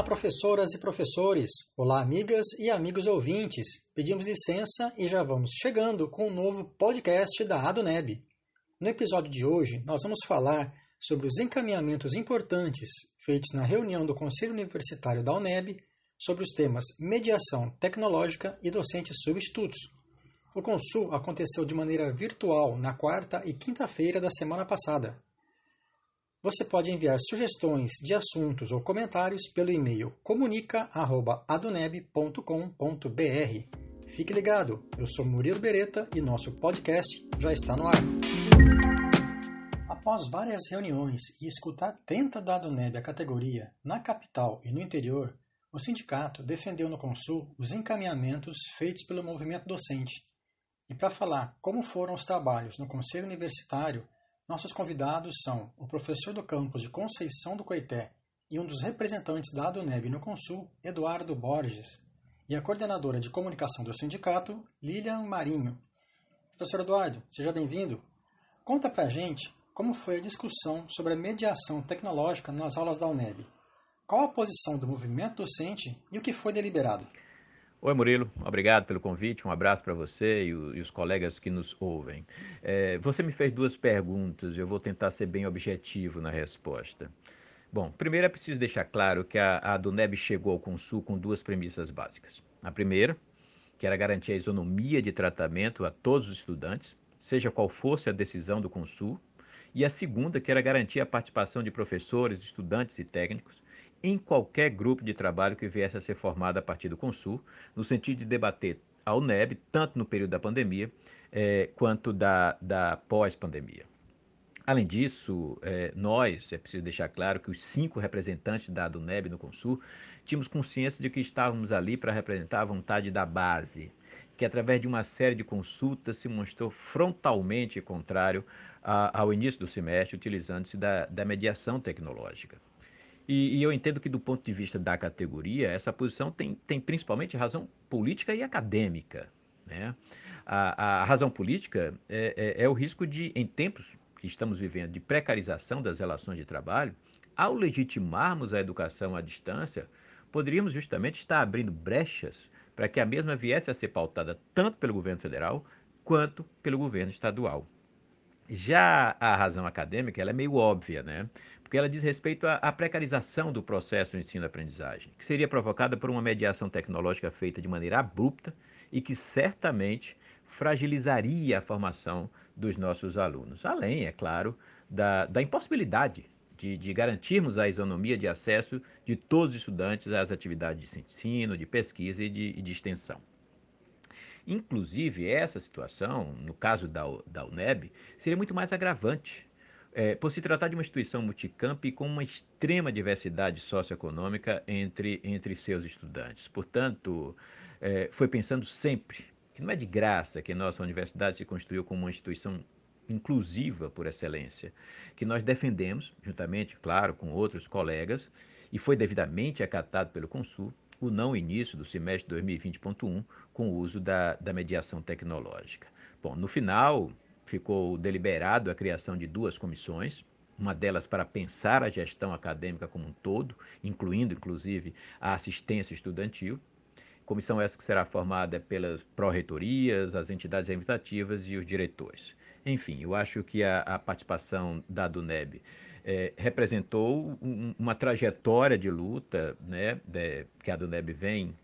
Olá, professoras e professores! Olá, amigas e amigos ouvintes! Pedimos licença e já vamos chegando com um novo podcast da AdoNeb. No episódio de hoje, nós vamos falar sobre os encaminhamentos importantes feitos na reunião do Conselho Universitário da UNEB sobre os temas mediação tecnológica e docentes substitutos. O Consul aconteceu de maneira virtual na quarta e quinta-feira da semana passada. Você pode enviar sugestões de assuntos ou comentários pelo e-mail comunica@aduneb.com.br. Fique ligado, eu sou Murilo Beretta e nosso podcast já está no ar. Após várias reuniões e escutar atenta da Aduneb a categoria na capital e no interior, o sindicato defendeu no Consul os encaminhamentos feitos pelo movimento docente. E para falar como foram os trabalhos no Conselho Universitário, nossos convidados são o professor do campus de Conceição do Coité e um dos representantes da ADUNEB no Consul, Eduardo Borges, e a coordenadora de comunicação do sindicato, Lilian Marinho. Professor Eduardo, seja bem-vindo. Conta pra gente como foi a discussão sobre a mediação tecnológica nas aulas da UNEB. Qual a posição do movimento docente e o que foi deliberado? Oi, Murilo. Obrigado pelo convite. Um abraço para você e, o, e, os colegas que nos ouvem. É, você me fez duas perguntas e eu vou tentar ser bem objetivo na resposta. Bom, primeiro é preciso deixar claro que a, a Duneb chegou ao Consul com duas premissas básicas. A primeira, que era garantir a isonomia de tratamento a todos os estudantes, seja qual fosse a decisão do Consul, e a segunda, que era garantir a participação de professores, estudantes e técnicos em qualquer grupo de trabalho que viesse a ser formado a partir do Consul, no sentido de debater a UNEB, tanto no período da pandemia é, quanto da, da pós-pandemia. Além disso, é, nós, é preciso deixar claro que os cinco representantes da UNEB no Consul tínhamos consciência de que estávamos ali para representar a vontade da base, que através de uma série de consultas se mostrou frontalmente contrário a, ao início do semestre, utilizando-se da, da mediação tecnológica. E, e, eu entendo que, do ponto de vista da categoria, essa posição tem, tem principalmente razão política e acadêmica. Né? A, a razão política é, é, é o risco de, em tempos que estamos vivendo, de precarização das relações de trabalho, ao legitimarmos a educação à distância, poderíamos justamente estar abrindo brechas para que a mesma viesse a ser pautada tanto pelo governo federal quanto pelo governo estadual. Já a razão acadêmica ela é meio óbvia, né? Porque ela diz respeito à, precarização do processo de ensino-aprendizagem, que seria provocada por uma mediação tecnológica feita de maneira abrupta e que certamente fragilizaria a formação dos nossos alunos. Além, é claro, da, da impossibilidade de, de, garantirmos a isonomia de acesso de todos os estudantes às atividades de ensino, de pesquisa e de, de extensão. Inclusive, essa situação, no caso da, da UNEB, seria muito mais agravante, é, por se tratar de uma instituição multicamp com uma extrema diversidade socioeconômica entre, entre seus estudantes. Portanto, é, foi pensando sempre que não é de graça que nossa universidade se construiu como uma instituição inclusiva por excelência, que nós defendemos, juntamente, claro, com outros colegas, e foi devidamente acatado pelo Consul, o não início do semestre 2020.1 com o uso da, da mediação tecnológica. Bom, no final, ficou deliberado a criação de duas comissões, uma delas para pensar a gestão acadêmica como um todo, incluindo, inclusive, a assistência estudantil. Comissão essa que será formada pelas pró-reitorias, as entidades representativas e os diretores. Enfim, eu acho que a, a participação da DUNEB é, representou um, uma trajetória de luta né, de, que a DUNEB vem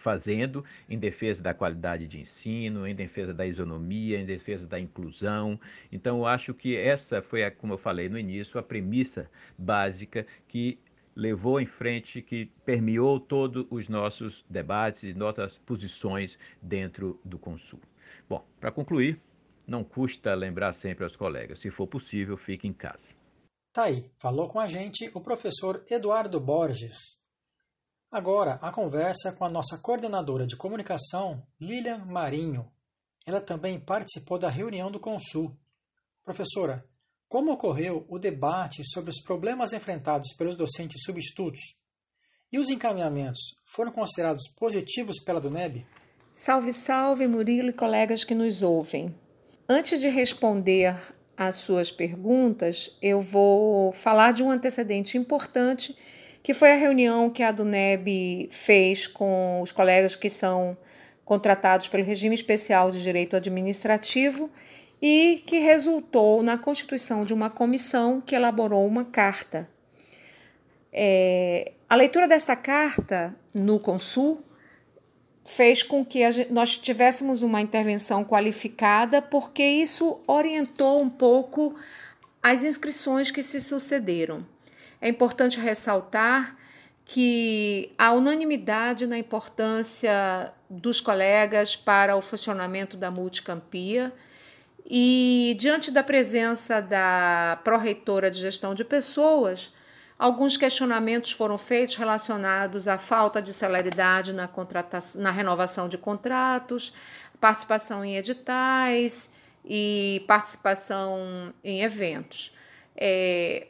fazendo em defesa da qualidade de ensino, em defesa da isonomia, em defesa da inclusão. Então, eu acho que essa foi, a, como eu falei no início, a premissa básica que levou em frente, que permeou todos os nossos debates e nossas posições dentro do Consul. Bom, para concluir, não custa lembrar sempre aos colegas, se for possível, fique em casa. Tá aí, falou com a gente o professor Eduardo Borges, Agora, a conversa com a nossa coordenadora de comunicação, Lilian Marinho. Ela também participou da reunião do Consul. Professora, como ocorreu o debate sobre os problemas enfrentados pelos docentes substitutos? E os encaminhamentos foram considerados positivos pela DUNEB? Salve, salve, Murilo e colegas que nos ouvem. Antes de responder às suas perguntas, eu vou falar de um antecedente importante que foi a reunião que a Duneb fez com os colegas que são contratados pelo regime especial de direito administrativo e que resultou na constituição de uma comissão que elaborou uma carta. É, a leitura desta carta no Consul fez com que gente, nós tivéssemos uma intervenção qualificada, porque isso orientou um pouco as inscrições que se sucederam. É importante ressaltar que a unanimidade na importância dos colegas para o funcionamento da multicampia e diante da presença da pró-reitora de gestão de pessoas, alguns questionamentos foram feitos relacionados à falta de celeridade na, contratação, na renovação de contratos, participação em editais e participação em eventos. É,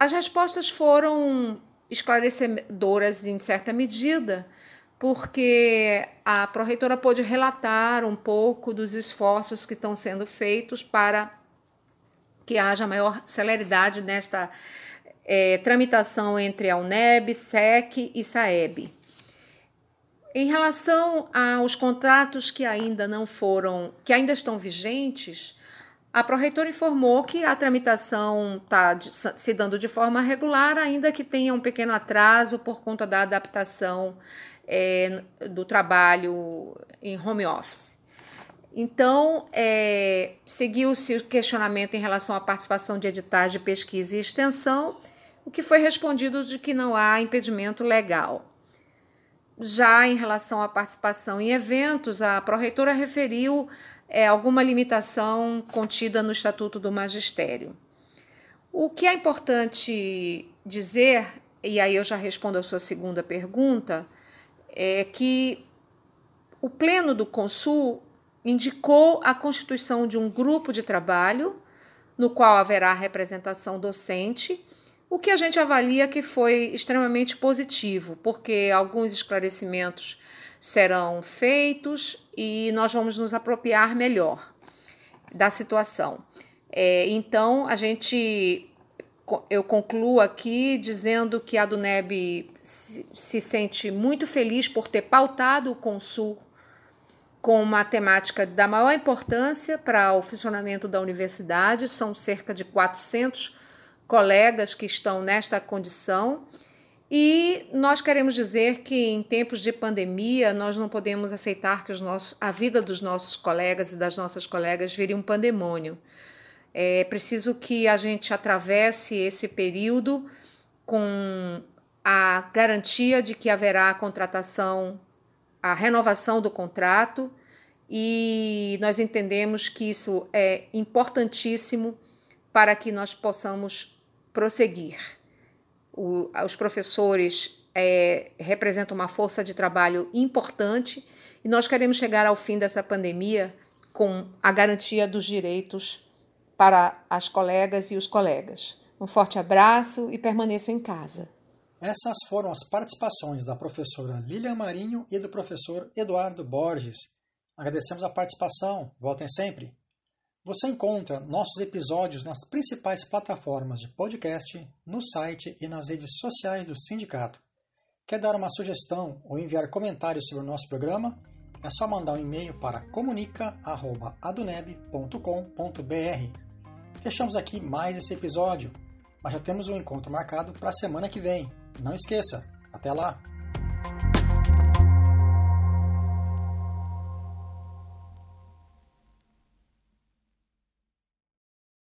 as respostas foram esclarecedoras em certa medida, porque a pró-reitora pôde relatar um pouco dos esforços que estão sendo feitos para que haja maior celeridade nesta é, tramitação entre a UNEB, SEC e SAEB. Em relação aos contratos que ainda não foram, que ainda estão vigentes, a Proreitora informou que a tramitação está se dando de forma regular, ainda que tenha um pequeno atraso por conta da adaptação é, do trabalho em home office. Então, é, seguiu-se o questionamento em relação à participação de editais de pesquisa e extensão, o que foi respondido de que não há impedimento legal. Já em relação à participação em eventos, a pró-reitora referiu é, alguma limitação contida no Estatuto do Magistério. O que é importante dizer, e aí eu já respondo a sua segunda pergunta, é que o Pleno do Consul indicou a constituição de um grupo de trabalho no qual haverá representação docente, o que a gente avalia que foi extremamente positivo, porque alguns esclarecimentos serão feitos e nós vamos nos apropriar melhor da situação. É, então, a gente eu concluo aqui dizendo que a Duneb se, se sente muito feliz por ter pautado o Consul com uma temática da maior importância para o funcionamento da universidade. São cerca de 400 colegas que estão nesta condição. E nós queremos dizer que em tempos de pandemia nós não podemos aceitar que os nossos, a vida dos nossos colegas e das nossas colegas vire um pandemônio. É preciso que a gente atravesse esse período com a garantia de que haverá a contratação, a renovação do contrato, e nós entendemos que isso é importantíssimo para que nós possamos prosseguir. O, os professores é, representam uma força de trabalho importante e nós queremos chegar ao fim dessa pandemia com a garantia dos direitos para as colegas e os colegas. Um forte abraço e permaneça em casa. Essas foram as participações da professora Lilian Marinho e do professor Eduardo Borges. Agradecemos a participação. Voltem sempre. Você encontra nossos episódios nas principais plataformas de podcast, no site e nas redes sociais do sindicato. Quer dar uma sugestão ou enviar comentários sobre o nosso programa? É só mandar um e-mail para comunica@aduneb.com.br. Fechamos aqui mais esse episódio, mas já temos um encontro marcado para a semana que vem. Não esqueça, até lá!